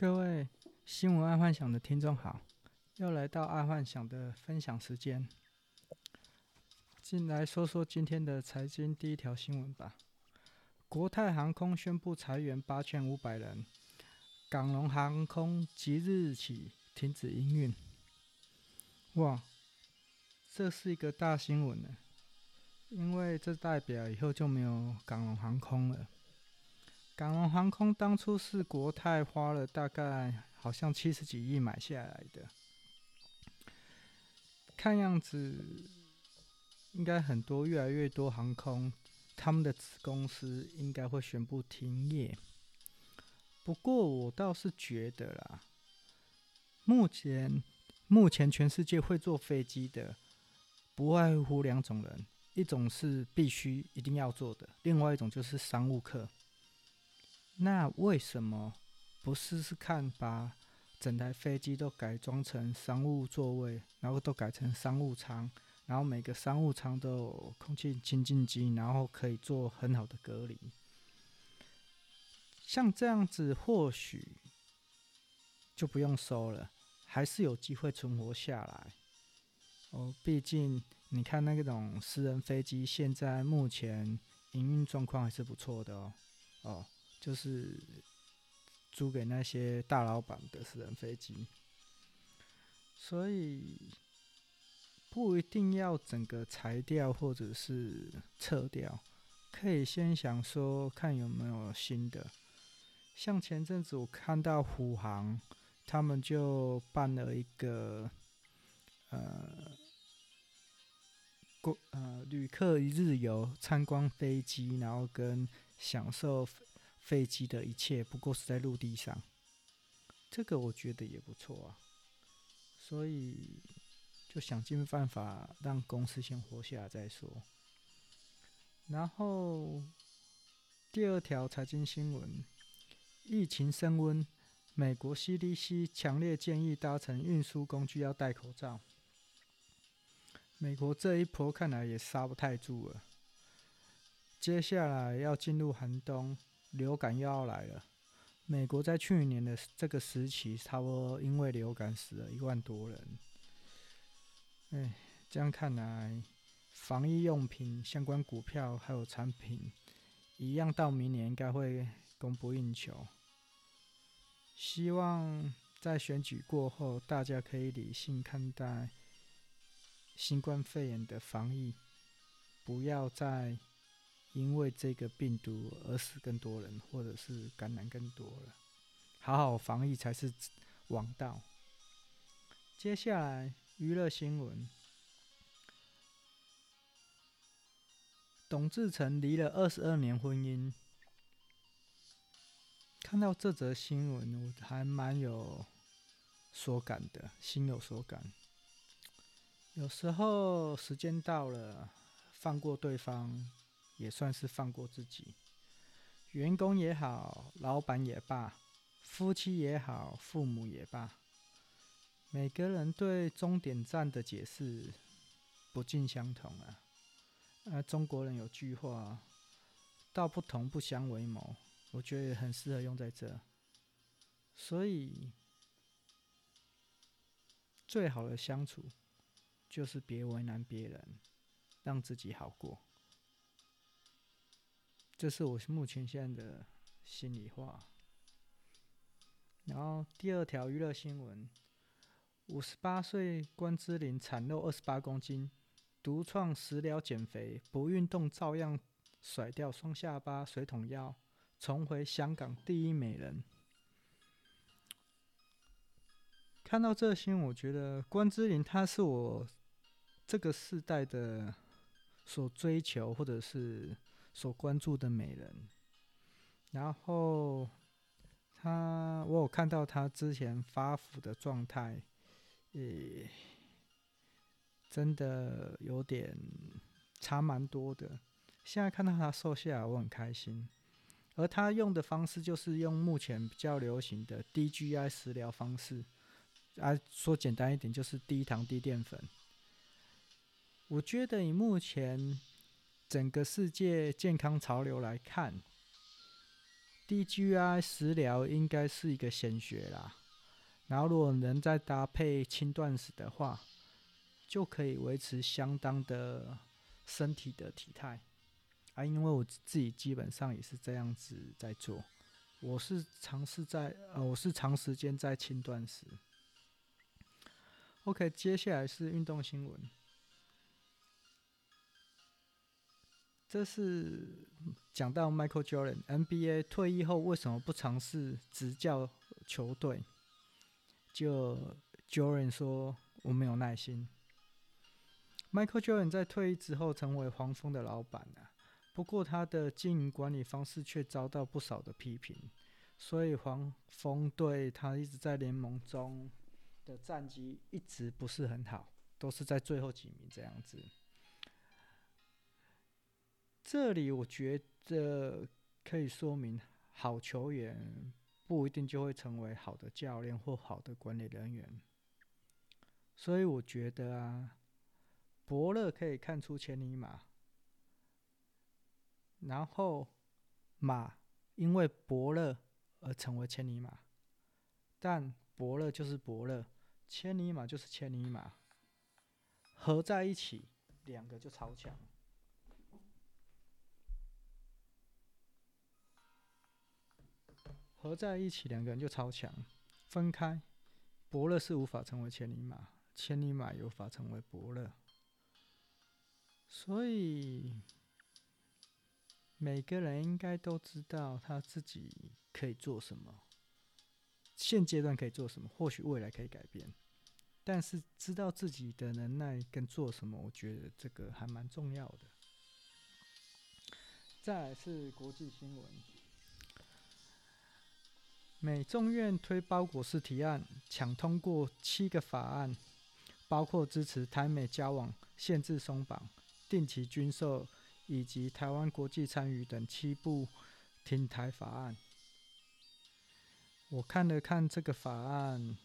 各位新闻爱幻想的听众好，又来到爱幻想的分享时间。进来说说今天的财经第一条新闻吧。国泰航空宣布裁员八千五百人，港龙航空即日起停止营运。哇，这是一个大新闻呢，因为这代表以后就没有港龙航空了。港龙航空当初是国泰花了大概好像七十几亿买下来的，看样子应该很多越来越多航空，他们的子公司应该会宣布停业。不过我倒是觉得啦，目前目前全世界会坐飞机的不外乎两种人，一种是必须一定要坐的，另外一种就是商务客。那为什么不试试看，把整台飞机都改装成商务座位，然后都改成商务舱，然后每个商务舱都有空气清净机，然后可以做很好的隔离。像这样子，或许就不用收了，还是有机会存活下来。哦，毕竟你看那种私人飞机，现在目前营运状况还是不错的哦。哦。就是租给那些大老板的私人飞机，所以不一定要整个裁掉或者是撤掉，可以先想说看有没有新的。像前阵子我看到虎航，他们就办了一个呃，过呃旅客一日游，参观飞机，然后跟享受。飞机的一切不过是在陆地上，这个我觉得也不错啊，所以就想尽办法让公司先活下来再说。然后第二条财经新闻：疫情升温，美国 CDC 强烈建议搭乘运输工具要戴口罩。美国这一波看来也刹不太住了，接下来要进入寒冬。流感又要来了。美国在去年的这个时期，差不多因为流感死了一万多人。哎，这样看来，防疫用品相关股票还有产品，一样到明年应该会供不应求。希望在选举过后，大家可以理性看待新冠肺炎的防疫，不要再。因为这个病毒而死更多人，或者是感染更多了，好好防疫才是王道。接下来娱乐新闻：董志成离了二十二年婚姻。看到这则新闻，我还蛮有所感的，心有所感。有时候时间到了，放过对方。也算是放过自己，员工也好，老板也罢，夫妻也好，父母也罢，每个人对终点站的解释不尽相同啊。啊，中国人有句话，道不同不相为谋，我觉得很适合用在这。所以，最好的相处就是别为难别人，让自己好过。这是我目前现在的心里话。然后第二条娱乐新闻：五十八岁关之琳产肉二十八公斤，独创食疗减肥，不运动照样甩掉双下巴、水桶腰，重回香港第一美人。看到这个新，我觉得关之琳她是我这个世代的所追求，或者是。所关注的美人，然后他，我有看到他之前发福的状态，也真的有点差蛮多的。现在看到他瘦下来，我很开心。而他用的方式就是用目前比较流行的低 GI 食疗方式，啊，说简单一点就是低糖低淀粉。我觉得以目前。整个世界健康潮流来看，DGI 食疗应该是一个显学啦。然后，如果能再搭配轻断食的话，就可以维持相当的身体的体态啊。因为我自己基本上也是这样子在做，我是尝试在呃，我是长时间在轻断食。OK，接下来是运动新闻，这是讲到 Michael Jordan NBA 退役后为什么不尝试执教球队？就 Jordan 说：“我没有耐心。” Michael Jordan 在退役之后成为黄蜂的老板啊，不过他的经营管理方式却遭到不少的批评，所以黄蜂队他一直在联盟中的战绩一直不是很好，都是在最后几名这样子。这里我觉得可以说明，好球员。不一定就会成为好的教练或好的管理人员，所以我觉得啊，伯乐可以看出千里马，然后马因为伯乐而成为千里马，但伯乐就是伯乐，千里马就是千里马，合在一起，两个就超强。合在一起，两个人就超强；分开，伯乐是无法成为千里马，千里马有法成为伯乐。所以，每个人应该都知道他自己可以做什么，现阶段可以做什么，或许未来可以改变。但是，知道自己的能耐跟做什么，我觉得这个还蛮重要的。再来是国际新闻。美众院推包裹式提案，抢通过七个法案，包括支持台美交往限制松绑、定期军售以及台湾国际参与等七部挺台法案。我看了看这个法案，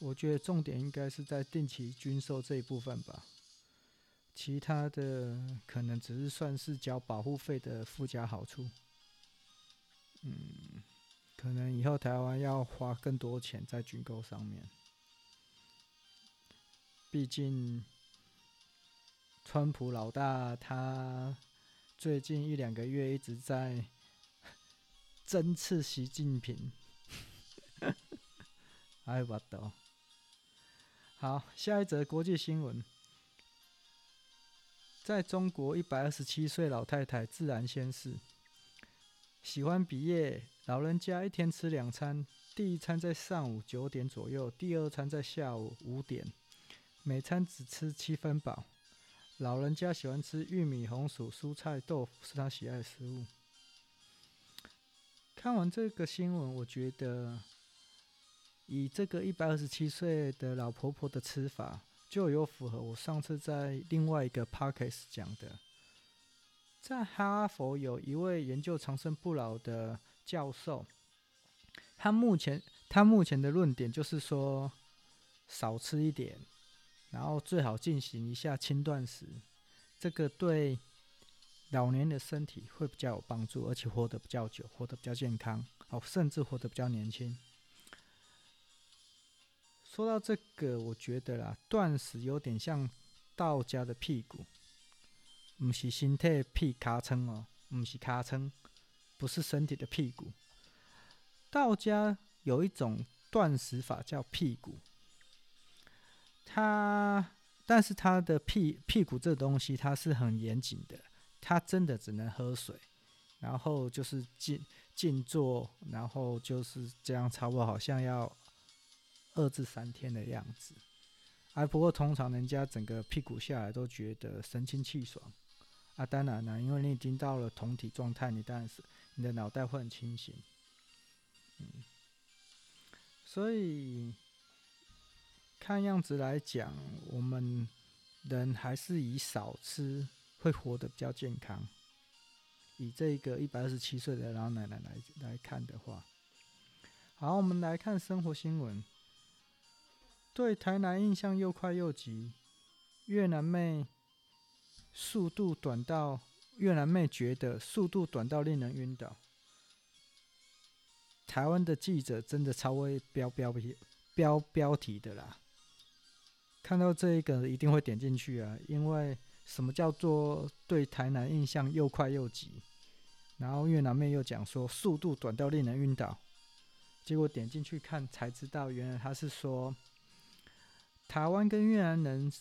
我觉得重点应该是在定期军售这一部分吧，其他的可能只是算是交保护费的附加好处。嗯。可能以后台湾要花更多钱在军购上面，毕竟川普老大他最近一两个月一直在 针刺习近平，哎，我懂。好，下一则国际新闻，在中国，一百二十七岁老太太自然仙逝，喜欢比耶。老人家一天吃两餐，第一餐在上午九点左右，第二餐在下午五点，每餐只吃七分饱。老人家喜欢吃玉米、红薯、蔬菜、豆腐，是他喜爱的食物。看完这个新闻，我觉得以这个一百二十七岁的老婆婆的吃法，就有符合我上次在另外一个 podcast 讲的，在哈佛有一位研究长生不老的。教授，他目前他目前的论点就是说，少吃一点，然后最好进行一下轻断食，这个对老年的身体会比较有帮助，而且活得比较久，活得比较健康，哦，甚至活得比较年轻。说到这个，我觉得啦，断食有点像道家的屁股，不是身体屁卡撑哦，不是卡撑。不是身体的屁股。道家有一种断食法叫屁股，它，但是它的屁屁股这东西它是很严谨的，它真的只能喝水，然后就是静静坐，然后就是这样，差不多好像要二至三天的样子。哎，不过通常人家整个屁股下来都觉得神清气爽。啊，当然了，因为你已经到了同体状态，你当然是。你的脑袋会很清醒，嗯，所以看样子来讲，我们人还是以少吃会活得比较健康。以这个一百二十七岁的老奶奶来来看的话，好，我们来看生活新闻。对台南印象又快又急，越南妹速度短到。越南妹觉得速度短到令人晕倒，台湾的记者真的超会标标标标标题的啦。看到这一个一定会点进去啊，因为什么叫做对台南印象又快又急？然后越南妹又讲说速度短到令人晕倒，结果点进去看才知道，原来他是说台湾跟越南人，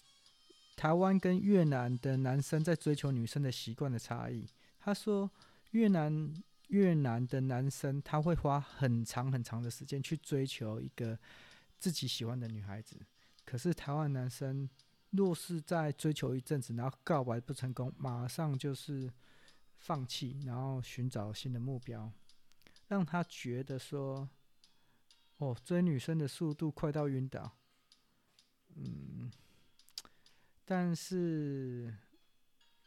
台湾跟越南的男生在追求女生的习惯的差异。他说越南越南的男生他会花很长很长的时间去追求一个自己喜欢的女孩子。可是台湾男生若是在追求一阵子，然后告白不成功，马上就是放弃，然后寻找新的目标，让他觉得说，哦，追女生的速度快到晕倒。嗯，但是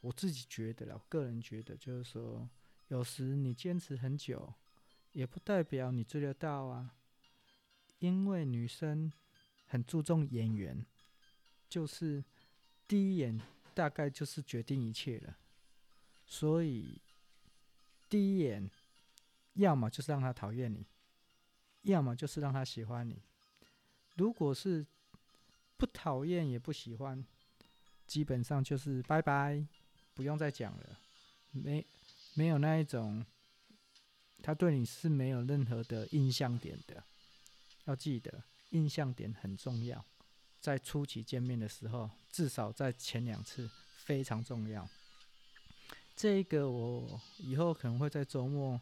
我自己觉得啦，我个人觉得就是说，有时你坚持很久，也不代表你追得到啊，因为女生。很注重眼缘，就是第一眼大概就是决定一切了。所以第一眼，要么就是让他讨厌你，要么就是让他喜欢你。如果是不讨厌也不喜欢，基本上就是拜拜，不用再讲了。没没有那一种，他对你是没有任何的印象点的，要记得。印象点很重要，在初期见面的时候，至少在前两次非常重要。这个我以后可能会在周末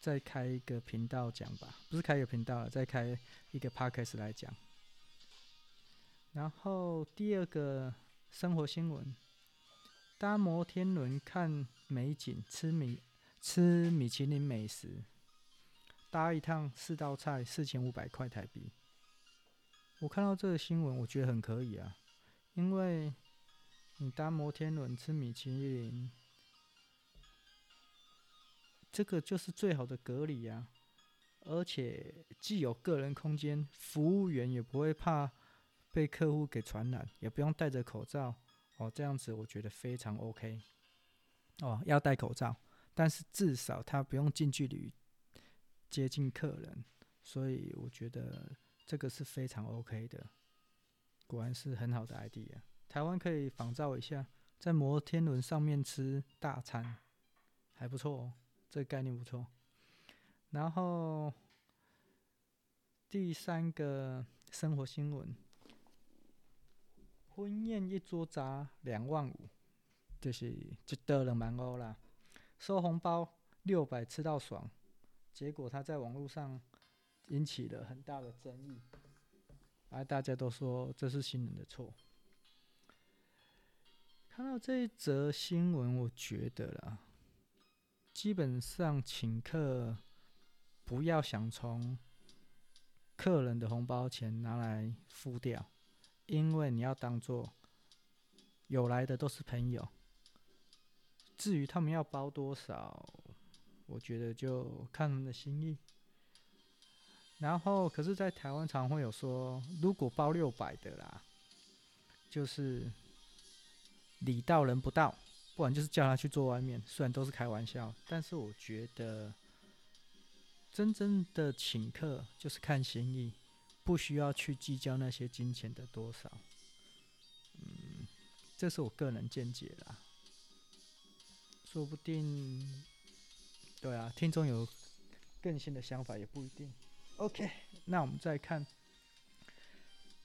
再开一个频道讲吧，不是开一个频道，再开一个 podcast 来讲。然后第二个生活新闻：搭摩天轮看美景，吃米吃米其林美食，搭一趟四道菜，四千五百块台币。我看到这个新闻，我觉得很可以啊，因为你搭摩天轮吃米其林，这个就是最好的隔离呀，而且既有个人空间，服务员也不会怕被客户给传染，也不用戴着口罩哦，这样子我觉得非常 OK。哦，要戴口罩，但是至少他不用近距离接近客人，所以我觉得。这个是非常 OK 的，果然是很好的 idea。台湾可以仿照一下，在摩天轮上面吃大餐，还不错哦，这个概念不错。然后第三个生活新闻，婚宴一桌砸两万五，就是就得了蛮欧啦，收红包六百吃到爽，结果他在网络上。引起了很大的争议，而大家都说这是新人的错。看到这一则新闻，我觉得啦，基本上请客不要想从客人的红包钱拿来付掉，因为你要当做有来的都是朋友。至于他们要包多少，我觉得就看他们的心意。然后，可是，在台湾常会有说，如果包六百的啦，就是礼到人不到，不然就是叫他去坐外面。虽然都是开玩笑，但是我觉得真正的请客就是看心意，不需要去计较那些金钱的多少。嗯，这是我个人见解啦，说不定，对啊，听众有更新的想法也不一定。OK，那我们再看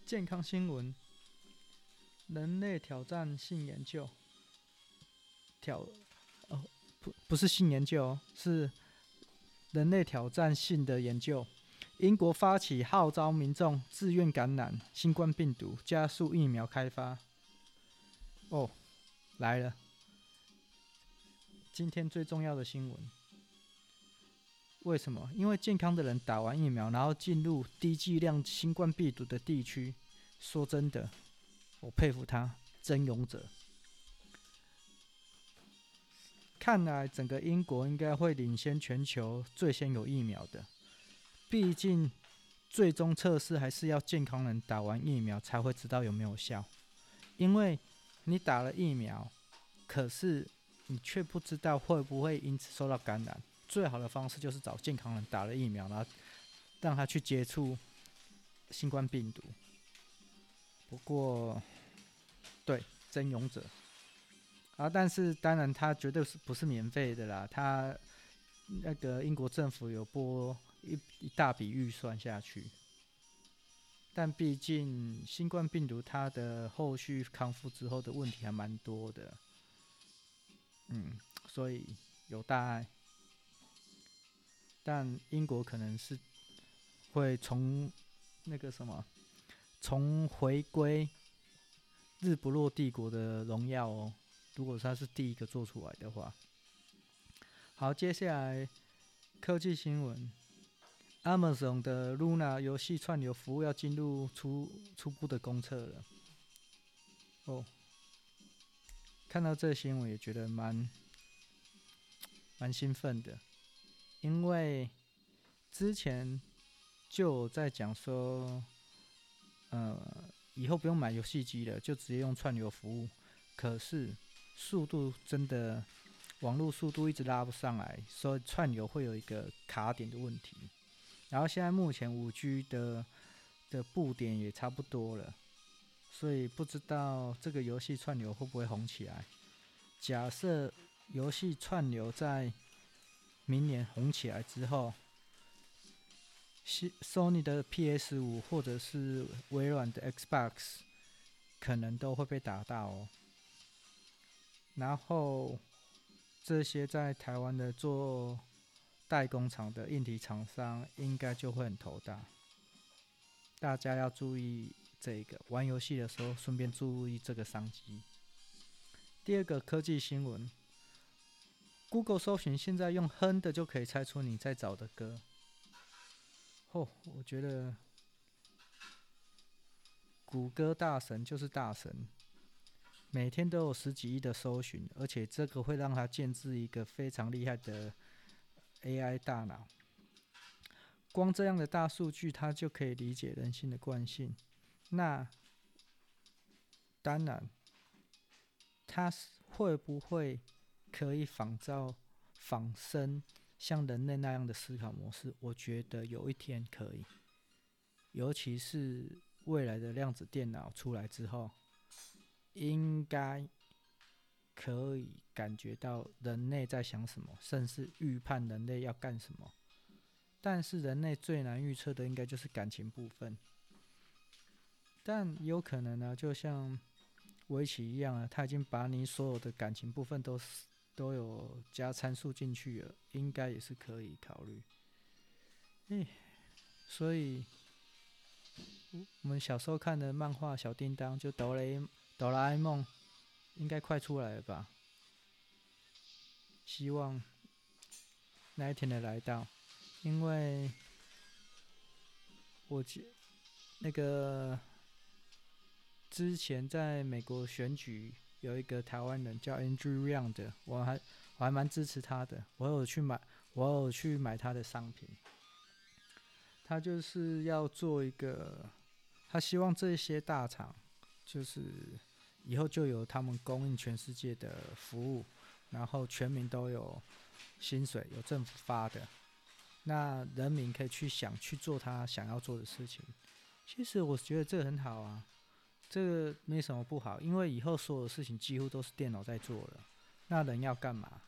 健康新闻：人类挑战性研究，挑哦不不是性研究，是人类挑战性的研究。英国发起号召民众自愿感染新冠病毒，加速疫苗开发。哦，来了，今天最重要的新闻。为什么？因为健康的人打完疫苗，然后进入低剂量新冠病毒的地区。说真的，我佩服他，真勇者。看来整个英国应该会领先全球，最先有疫苗的。毕竟，最终测试还是要健康人打完疫苗才会知道有没有效。因为你打了疫苗，可是你却不知道会不会因此受到感染。最好的方式就是找健康人打了疫苗，然后让他去接触新冠病毒。不过，对，真勇者啊！但是当然，他绝对是不是免费的啦。他那个英国政府有拨一一大笔预算下去，但毕竟新冠病毒它的后续康复之后的问题还蛮多的，嗯，所以有大碍。但英国可能是会从那个什么。从回归日不落帝国的荣耀哦，如果他是第一个做出来的话，好，接下来科技新闻，Amazon 的 Luna 游戏串流服务要进入初初步的公测了。哦，看到这个新闻也觉得蛮蛮兴奋的，因为之前就在讲说。呃，以后不用买游戏机了，就直接用串流服务。可是速度真的，网络速度一直拉不上来，所以串流会有一个卡点的问题。然后现在目前五 G 的的布点也差不多了，所以不知道这个游戏串流会不会红起来。假设游戏串流在明年红起来之后，Sony 的 PS 五或者是微软的 Xbox 可能都会被打到哦。然后这些在台湾的做代工厂的硬体厂商应该就会很头大。大家要注意这个，玩游戏的时候顺便注意这个商机。第二个科技新闻，Google 搜寻现在用哼的就可以猜出你在找的歌。哦，我觉得谷歌大神就是大神，每天都有十几亿的搜寻，而且这个会让他建置一个非常厉害的 AI 大脑。光这样的大数据，它就可以理解人性的惯性。那当然，它会不会可以仿造仿生？像人类那样的思考模式，我觉得有一天可以，尤其是未来的量子电脑出来之后，应该可以感觉到人类在想什么，甚至预判人类要干什么。但是人类最难预测的，应该就是感情部分。但有可能呢，就像围棋一样啊，他已经把你所有的感情部分都。都有加参数进去了，应该也是可以考虑。哎，所以我们小时候看的漫画《小叮当》就哆啦哆啦 A 梦，应该快出来了吧？希望那一天的来到，因为我记那个之前在美国选举。有一个台湾人叫 Andrew Yang 的，我还我还蛮支持他的，我有去买，我有去买他的商品。他就是要做一个，他希望这些大厂就是以后就由他们供应全世界的服务，然后全民都有薪水，有政府发的，那人民可以去想去做他想要做的事情。其实我觉得这个很好啊。这个没什么不好，因为以后所有事情几乎都是电脑在做了，那人要干嘛？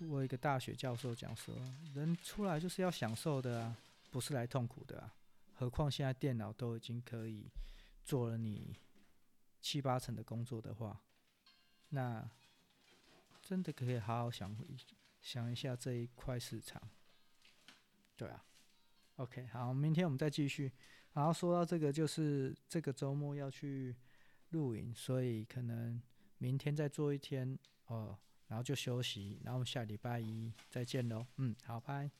我一个大学教授讲说，人出来就是要享受的啊，不是来痛苦的啊。何况现在电脑都已经可以做了你七八成的工作的话，那真的可以好好想想一下这一块市场。对啊，OK，好，明天我们再继续。然后说到这个，就是这个周末要去露营，所以可能明天再做一天哦，然后就休息，然后下礼拜一再见喽。嗯，好，拜。